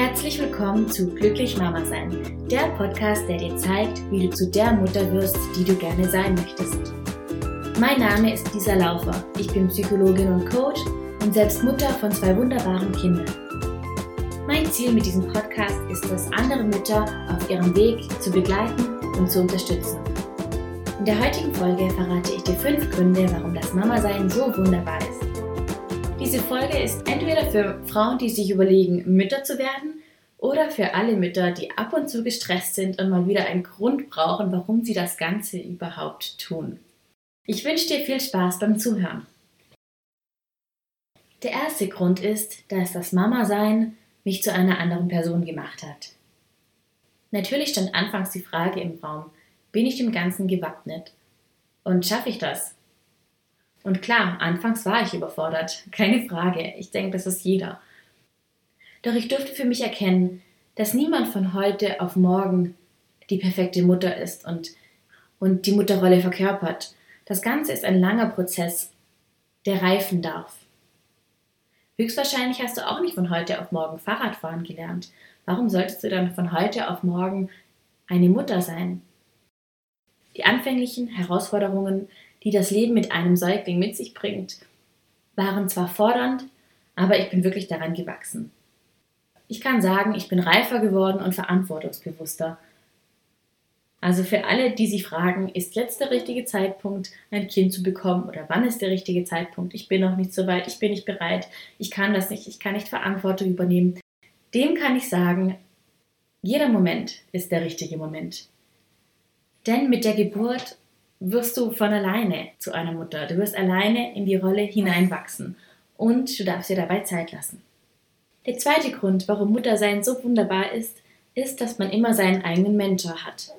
Herzlich willkommen zu Glücklich Mama Sein, der Podcast, der dir zeigt, wie du zu der Mutter wirst, die du gerne sein möchtest. Mein Name ist Lisa Laufer. Ich bin Psychologin und Coach und selbst Mutter von zwei wunderbaren Kindern. Mein Ziel mit diesem Podcast ist es, andere Mütter auf ihrem Weg zu begleiten und zu unterstützen. In der heutigen Folge verrate ich dir fünf Gründe, warum das Mama-Sein so wunderbar ist. Diese Folge ist entweder für Frauen, die sich überlegen, Mütter zu werden, oder für alle Mütter, die ab und zu gestresst sind und mal wieder einen Grund brauchen, warum sie das Ganze überhaupt tun. Ich wünsche dir viel Spaß beim Zuhören. Der erste Grund ist, dass das Mama-Sein mich zu einer anderen Person gemacht hat. Natürlich stand anfangs die Frage im Raum, bin ich dem Ganzen gewappnet? Und schaffe ich das? Und klar, anfangs war ich überfordert, keine Frage, ich denke, das ist jeder. Doch ich durfte für mich erkennen, dass niemand von heute auf morgen die perfekte Mutter ist und, und die Mutterrolle verkörpert. Das Ganze ist ein langer Prozess, der reifen darf. Höchstwahrscheinlich hast du auch nicht von heute auf morgen Fahrradfahren gelernt. Warum solltest du dann von heute auf morgen eine Mutter sein? Die anfänglichen Herausforderungen, die das Leben mit einem Säugling mit sich bringt, waren zwar fordernd, aber ich bin wirklich daran gewachsen. Ich kann sagen, ich bin reifer geworden und verantwortungsbewusster. Also für alle, die sich fragen, ist jetzt der richtige Zeitpunkt, ein Kind zu bekommen oder wann ist der richtige Zeitpunkt? Ich bin noch nicht so weit, ich bin nicht bereit, ich kann das nicht, ich kann nicht Verantwortung übernehmen. Dem kann ich sagen, jeder Moment ist der richtige Moment. Denn mit der Geburt wirst du von alleine zu einer Mutter. Du wirst alleine in die Rolle hineinwachsen und du darfst dir dabei Zeit lassen. Der zweite Grund, warum Muttersein so wunderbar ist, ist, dass man immer seinen eigenen Mentor hat.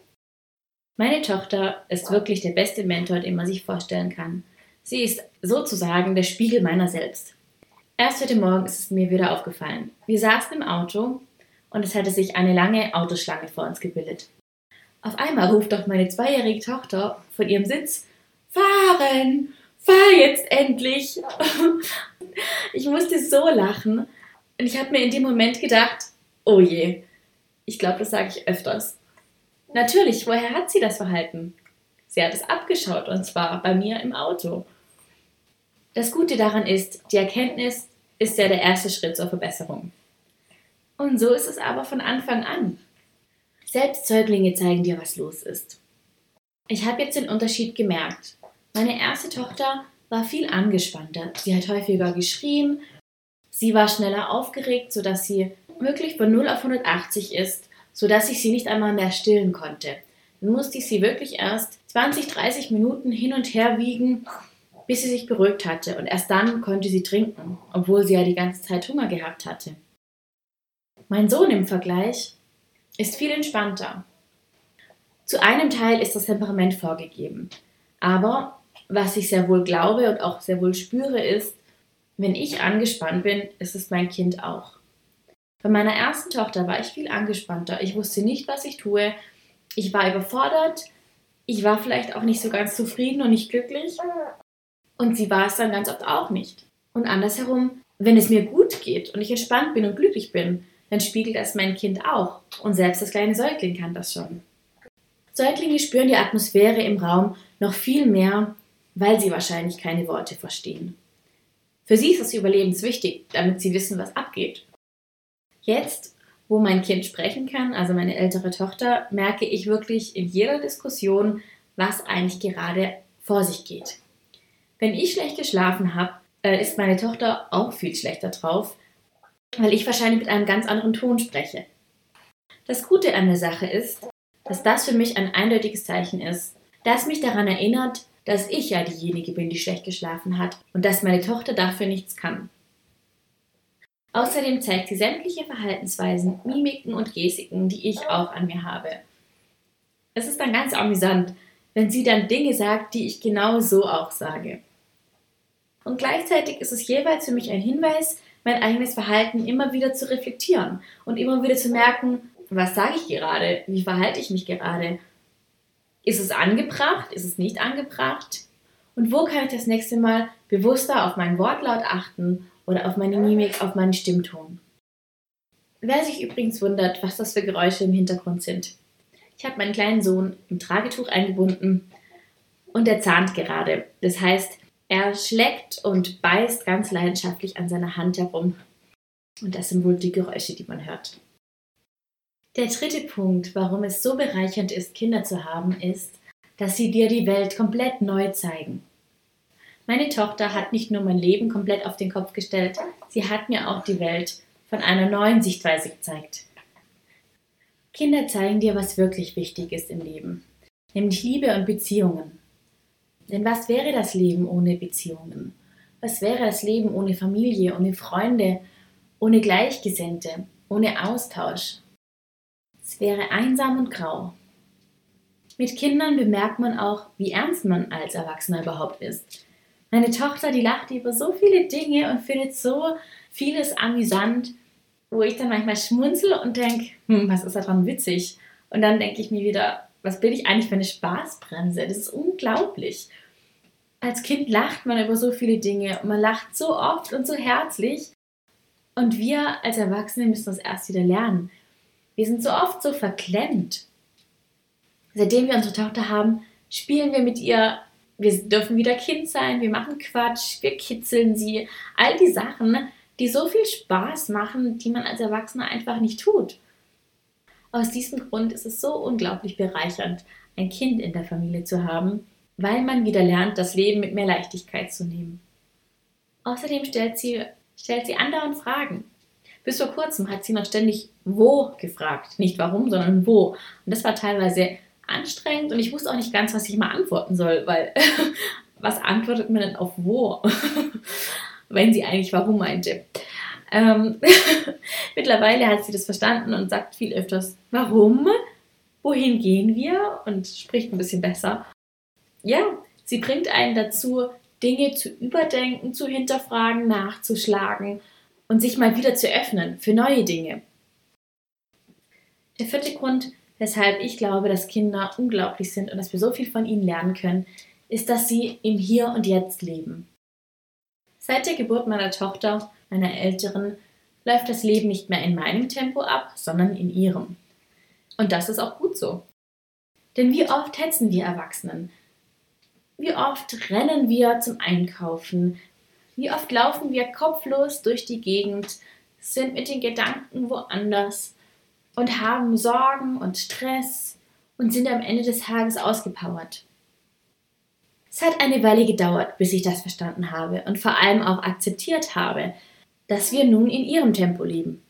Meine Tochter ist wirklich der beste Mentor, den man sich vorstellen kann. Sie ist sozusagen der Spiegel meiner selbst. Erst heute Morgen ist es mir wieder aufgefallen. Wir saßen im Auto und es hatte sich eine lange Autoschlange vor uns gebildet. Auf einmal ruft doch meine zweijährige Tochter von ihrem Sitz: Fahren! Fahr jetzt endlich! ich musste so lachen und ich habe mir in dem Moment gedacht: Oh je, ich glaube, das sage ich öfters. Natürlich, woher hat sie das Verhalten? Sie hat es abgeschaut und zwar bei mir im Auto. Das Gute daran ist, die Erkenntnis ist ja der erste Schritt zur Verbesserung. Und so ist es aber von Anfang an. Selbst Säuglinge zeigen dir, was los ist. Ich habe jetzt den Unterschied gemerkt. Meine erste Tochter war viel angespannter. Sie hat häufiger geschrien. Sie war schneller aufgeregt, sodass sie wirklich von 0 auf 180 ist, sodass ich sie nicht einmal mehr stillen konnte. Dann musste ich sie wirklich erst 20, 30 Minuten hin und her wiegen, bis sie sich beruhigt hatte. Und erst dann konnte sie trinken, obwohl sie ja die ganze Zeit Hunger gehabt hatte. Mein Sohn im Vergleich ist viel entspannter. Zu einem Teil ist das Temperament vorgegeben. Aber was ich sehr wohl glaube und auch sehr wohl spüre, ist, wenn ich angespannt bin, ist es mein Kind auch. Bei meiner ersten Tochter war ich viel angespannter. Ich wusste nicht, was ich tue. Ich war überfordert. Ich war vielleicht auch nicht so ganz zufrieden und nicht glücklich. Und sie war es dann ganz oft auch nicht. Und andersherum, wenn es mir gut geht und ich entspannt bin und glücklich bin, dann spiegelt das mein Kind auch. Und selbst das kleine Säugling kann das schon. Säuglinge spüren die Atmosphäre im Raum noch viel mehr, weil sie wahrscheinlich keine Worte verstehen. Für sie ist es überlebenswichtig, damit sie wissen, was abgeht. Jetzt, wo mein Kind sprechen kann, also meine ältere Tochter, merke ich wirklich in jeder Diskussion, was eigentlich gerade vor sich geht. Wenn ich schlecht geschlafen habe, äh, ist meine Tochter auch viel schlechter drauf, weil ich wahrscheinlich mit einem ganz anderen Ton spreche. Das Gute an der Sache ist, dass das für mich ein eindeutiges Zeichen ist, das mich daran erinnert, dass ich ja diejenige bin, die schlecht geschlafen hat und dass meine Tochter dafür nichts kann. Außerdem zeigt sie sämtliche Verhaltensweisen, Mimiken und Gestiken, die ich auch an mir habe. Es ist dann ganz amüsant, wenn sie dann Dinge sagt, die ich genau so auch sage. Und gleichzeitig ist es jeweils für mich ein Hinweis, mein eigenes Verhalten immer wieder zu reflektieren und immer wieder zu merken, was sage ich gerade, wie verhalte ich mich gerade. Ist es angebracht, ist es nicht angebracht? Und wo kann ich das nächste Mal bewusster auf meinen Wortlaut achten oder auf meine Mimik, auf meinen Stimmton? Wer sich übrigens wundert, was das für Geräusche im Hintergrund sind. Ich habe meinen kleinen Sohn im Tragetuch eingebunden und er zahnt gerade. Das heißt, er schlägt und beißt ganz leidenschaftlich an seiner Hand herum. Und das sind wohl die Geräusche, die man hört. Der dritte Punkt, warum es so bereichernd ist, Kinder zu haben, ist, dass sie dir die Welt komplett neu zeigen. Meine Tochter hat nicht nur mein Leben komplett auf den Kopf gestellt, sie hat mir auch die Welt von einer neuen Sichtweise gezeigt. Kinder zeigen dir, was wirklich wichtig ist im Leben, nämlich Liebe und Beziehungen. Denn was wäre das Leben ohne Beziehungen? Was wäre das Leben ohne Familie, ohne Freunde, ohne Gleichgesinnte, ohne Austausch? Wäre einsam und grau. Mit Kindern bemerkt man auch, wie ernst man als Erwachsener überhaupt ist. Meine Tochter, die lacht über so viele Dinge und findet so vieles amüsant, wo ich dann manchmal schmunzel und denke, hm, was ist daran witzig? Und dann denke ich mir wieder, was bin ich eigentlich für eine Spaßbremse? Das ist unglaublich. Als Kind lacht man über so viele Dinge und man lacht so oft und so herzlich. Und wir als Erwachsene müssen das erst wieder lernen. Wir sind so oft so verklemmt. Seitdem wir unsere Tochter haben, spielen wir mit ihr wir dürfen wieder Kind sein, wir machen Quatsch, wir kitzeln sie. All die Sachen, die so viel Spaß machen, die man als Erwachsener einfach nicht tut. Aus diesem Grund ist es so unglaublich bereichernd, ein Kind in der Familie zu haben, weil man wieder lernt, das Leben mit mehr Leichtigkeit zu nehmen. Außerdem stellt sie, stellt sie andauernd Fragen. Bis vor kurzem hat sie noch ständig wo gefragt. Nicht warum, sondern wo. Und das war teilweise anstrengend und ich wusste auch nicht ganz, was ich mal antworten soll, weil was antwortet man denn auf wo? Wenn sie eigentlich warum meinte. Ähm, mittlerweile hat sie das verstanden und sagt viel öfters, warum? Wohin gehen wir? Und spricht ein bisschen besser. Ja, sie bringt einen dazu, Dinge zu überdenken, zu hinterfragen, nachzuschlagen und sich mal wieder zu öffnen für neue Dinge. Der vierte Grund, weshalb ich glaube, dass Kinder unglaublich sind und dass wir so viel von ihnen lernen können, ist, dass sie im Hier und Jetzt leben. Seit der Geburt meiner Tochter, meiner Älteren, läuft das Leben nicht mehr in meinem Tempo ab, sondern in ihrem. Und das ist auch gut so. Denn wie oft hetzen wir Erwachsenen? Wie oft rennen wir zum Einkaufen? Wie oft laufen wir kopflos durch die Gegend, sind mit den Gedanken woanders und haben Sorgen und Stress und sind am Ende des Tages ausgepowert. Es hat eine Weile gedauert, bis ich das verstanden habe und vor allem auch akzeptiert habe, dass wir nun in ihrem Tempo leben.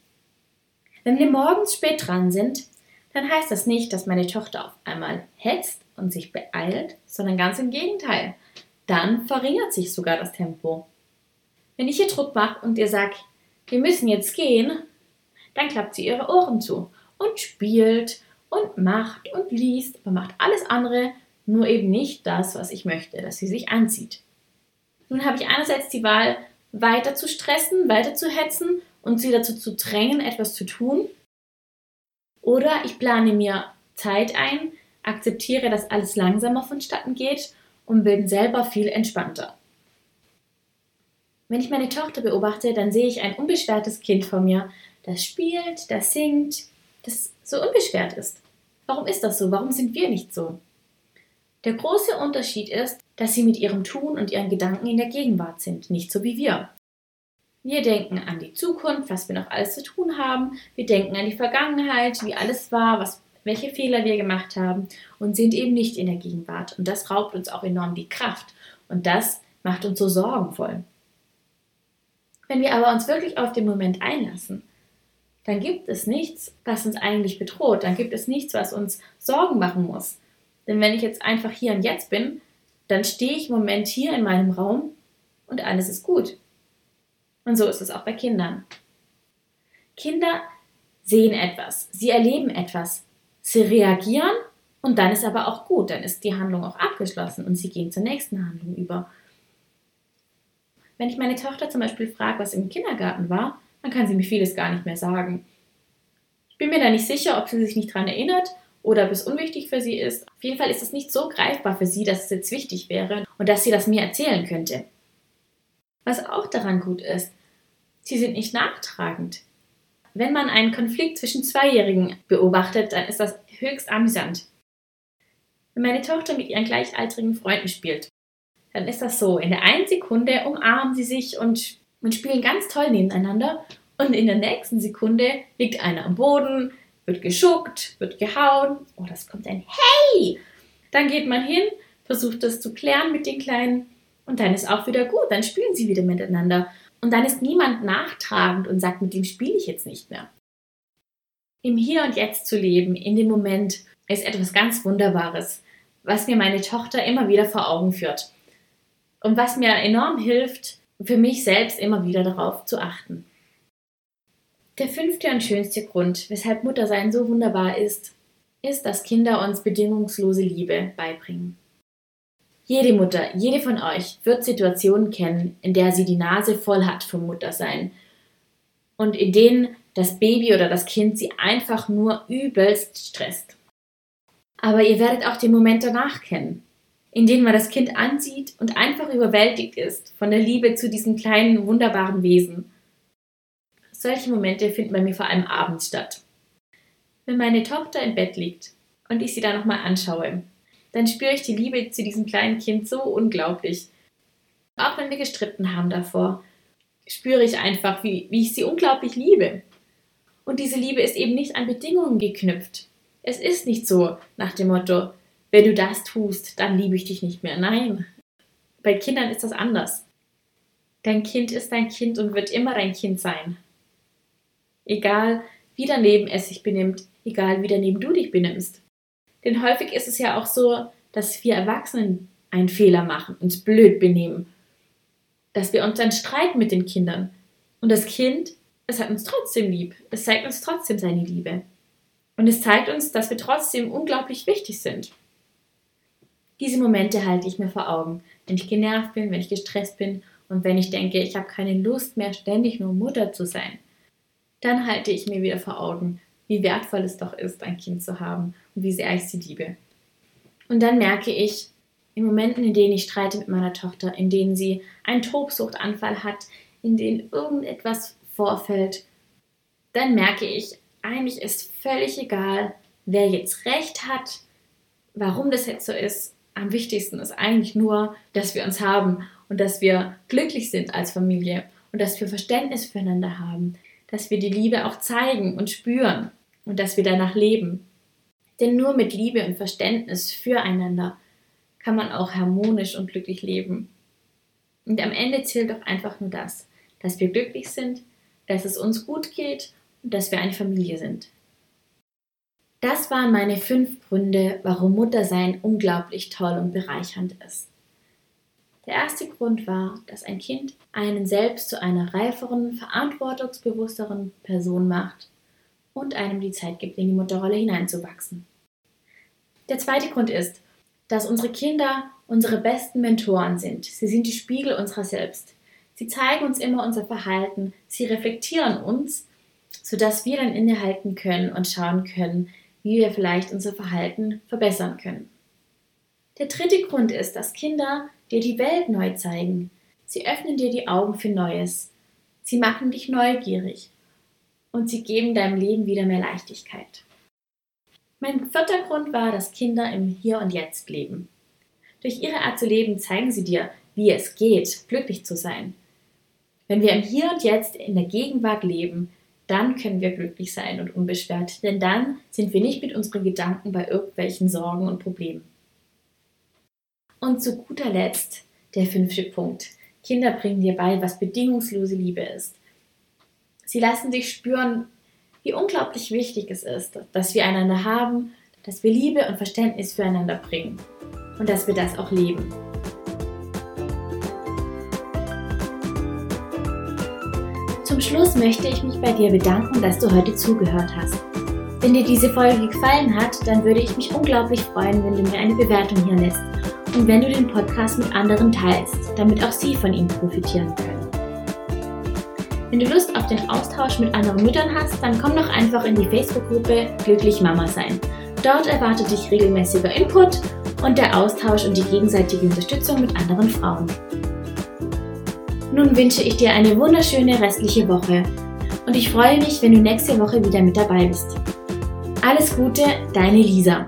Wenn wir morgens spät dran sind, dann heißt das nicht, dass meine Tochter auf einmal hetzt und sich beeilt, sondern ganz im Gegenteil. Dann verringert sich sogar das Tempo. Wenn ich ihr Druck mache und ihr sage, wir müssen jetzt gehen, dann klappt sie ihre Ohren zu und spielt und macht und liest, aber macht alles andere, nur eben nicht das, was ich möchte, dass sie sich anzieht. Nun habe ich einerseits die Wahl, weiter zu stressen, weiter zu hetzen und sie dazu zu drängen, etwas zu tun. Oder ich plane mir Zeit ein, akzeptiere, dass alles langsamer vonstatten geht und bin selber viel entspannter. Wenn ich meine Tochter beobachte, dann sehe ich ein unbeschwertes Kind vor mir, das spielt, das singt, das so unbeschwert ist. Warum ist das so? Warum sind wir nicht so? Der große Unterschied ist, dass sie mit ihrem Tun und ihren Gedanken in der Gegenwart sind, nicht so wie wir. Wir denken an die Zukunft, was wir noch alles zu tun haben. Wir denken an die Vergangenheit, wie alles war, was, welche Fehler wir gemacht haben und sind eben nicht in der Gegenwart. Und das raubt uns auch enorm die Kraft. Und das macht uns so sorgenvoll. Wenn wir aber uns wirklich auf den Moment einlassen dann gibt es nichts, was uns eigentlich bedroht. Dann gibt es nichts, was uns Sorgen machen muss. Denn wenn ich jetzt einfach hier und jetzt bin, dann stehe ich im Moment hier in meinem Raum und alles ist gut. Und so ist es auch bei Kindern. Kinder sehen etwas, sie erleben etwas, sie reagieren und dann ist aber auch gut, dann ist die Handlung auch abgeschlossen und sie gehen zur nächsten Handlung über. Wenn ich meine Tochter zum Beispiel frage, was im Kindergarten war, dann kann sie mir vieles gar nicht mehr sagen. Ich bin mir da nicht sicher, ob sie sich nicht daran erinnert oder ob es unwichtig für sie ist. Auf jeden Fall ist es nicht so greifbar für sie, dass es jetzt wichtig wäre und dass sie das mir erzählen könnte. Was auch daran gut ist, sie sind nicht nachtragend. wenn man einen Konflikt zwischen Zweijährigen beobachtet, dann ist das höchst amüsant. Wenn meine Tochter mit ihren gleichaltrigen Freunden spielt, dann ist das so. In der einen Sekunde umarmen sie sich und, und spielen ganz toll nebeneinander. Und in der nächsten Sekunde liegt einer am Boden, wird geschuckt, wird gehauen. Oh, das kommt ein Hey! Dann geht man hin, versucht das zu klären mit den Kleinen und dann ist auch wieder gut. Dann spielen sie wieder miteinander. Und dann ist niemand nachtragend und sagt, mit dem spiele ich jetzt nicht mehr. Im Hier und Jetzt zu leben, in dem Moment, ist etwas ganz Wunderbares, was mir meine Tochter immer wieder vor Augen führt. Und was mir enorm hilft, für mich selbst immer wieder darauf zu achten. Der fünfte und schönste Grund, weshalb Muttersein so wunderbar ist, ist, dass Kinder uns bedingungslose Liebe beibringen. Jede Mutter, jede von euch wird Situationen kennen, in der sie die Nase voll hat vom Muttersein und in denen das Baby oder das Kind sie einfach nur übelst stresst. Aber ihr werdet auch den Moment danach kennen, in denen man das Kind ansieht und einfach überwältigt ist von der Liebe zu diesem kleinen, wunderbaren Wesen. Solche Momente finden bei mir vor allem abends statt. Wenn meine Tochter im Bett liegt und ich sie da nochmal anschaue, dann spüre ich die Liebe zu diesem kleinen Kind so unglaublich. Auch wenn wir gestritten haben davor, spüre ich einfach, wie, wie ich sie unglaublich liebe. Und diese Liebe ist eben nicht an Bedingungen geknüpft. Es ist nicht so nach dem Motto, wenn du das tust, dann liebe ich dich nicht mehr. Nein, bei Kindern ist das anders. Dein Kind ist dein Kind und wird immer dein Kind sein. Egal, wie daneben es sich benimmt, egal wie daneben du dich benimmst. Denn häufig ist es ja auch so, dass wir Erwachsenen einen Fehler machen, uns blöd benehmen, dass wir uns dann streiten mit den Kindern. Und das Kind, es hat uns trotzdem lieb. Es zeigt uns trotzdem seine Liebe. Und es zeigt uns, dass wir trotzdem unglaublich wichtig sind. Diese Momente halte ich mir vor Augen, wenn ich genervt bin, wenn ich gestresst bin und wenn ich denke, ich habe keine Lust mehr, ständig nur Mutter zu sein. Dann halte ich mir wieder vor Augen, wie wertvoll es doch ist, ein Kind zu haben und wie sehr ich sie liebe. Und dann merke ich, in Momenten, in denen ich streite mit meiner Tochter, in denen sie einen Tobsuchtanfall hat, in denen irgendetwas vorfällt, dann merke ich, eigentlich ist völlig egal, wer jetzt recht hat, warum das jetzt so ist. Am wichtigsten ist eigentlich nur, dass wir uns haben und dass wir glücklich sind als Familie und dass wir Verständnis füreinander haben, dass wir die Liebe auch zeigen und spüren und dass wir danach leben. Denn nur mit Liebe und Verständnis füreinander kann man auch harmonisch und glücklich leben. Und am Ende zählt doch einfach nur das, dass wir glücklich sind, dass es uns gut geht und dass wir eine Familie sind. Das waren meine fünf Gründe, warum Muttersein unglaublich toll und bereichernd ist. Der erste Grund war, dass ein Kind einen selbst zu einer reiferen, verantwortungsbewussteren Person macht und einem die Zeit gibt, in die Mutterrolle hineinzuwachsen. Der zweite Grund ist, dass unsere Kinder unsere besten Mentoren sind. Sie sind die Spiegel unserer selbst. Sie zeigen uns immer unser Verhalten, sie reflektieren uns, sodass wir dann innehalten können und schauen können, wie wir vielleicht unser Verhalten verbessern können. Der dritte Grund ist, dass Kinder dir die Welt neu zeigen. Sie öffnen dir die Augen für Neues. Sie machen dich neugierig und sie geben deinem Leben wieder mehr Leichtigkeit. Mein vierter Grund war, dass Kinder im Hier und Jetzt leben. Durch ihre Art zu leben zeigen sie dir, wie es geht, glücklich zu sein. Wenn wir im Hier und Jetzt in der Gegenwart leben, dann können wir glücklich sein und unbeschwert, denn dann sind wir nicht mit unseren Gedanken bei irgendwelchen Sorgen und Problemen. Und zu guter Letzt der fünfte Punkt. Kinder bringen dir bei, was bedingungslose Liebe ist. Sie lassen dich spüren, wie unglaublich wichtig es ist, dass wir einander haben, dass wir Liebe und Verständnis füreinander bringen und dass wir das auch leben. Zum Schluss möchte ich mich bei dir bedanken, dass du heute zugehört hast. Wenn dir diese Folge gefallen hat, dann würde ich mich unglaublich freuen, wenn du mir eine Bewertung hier lässt und wenn du den Podcast mit anderen teilst, damit auch sie von ihm profitieren können. Wenn du Lust auf den Austausch mit anderen Müttern hast, dann komm doch einfach in die Facebook-Gruppe Glücklich Mama sein. Dort erwartet dich regelmäßiger Input und der Austausch und die gegenseitige Unterstützung mit anderen Frauen. Nun wünsche ich dir eine wunderschöne restliche Woche und ich freue mich, wenn du nächste Woche wieder mit dabei bist. Alles Gute, deine Lisa.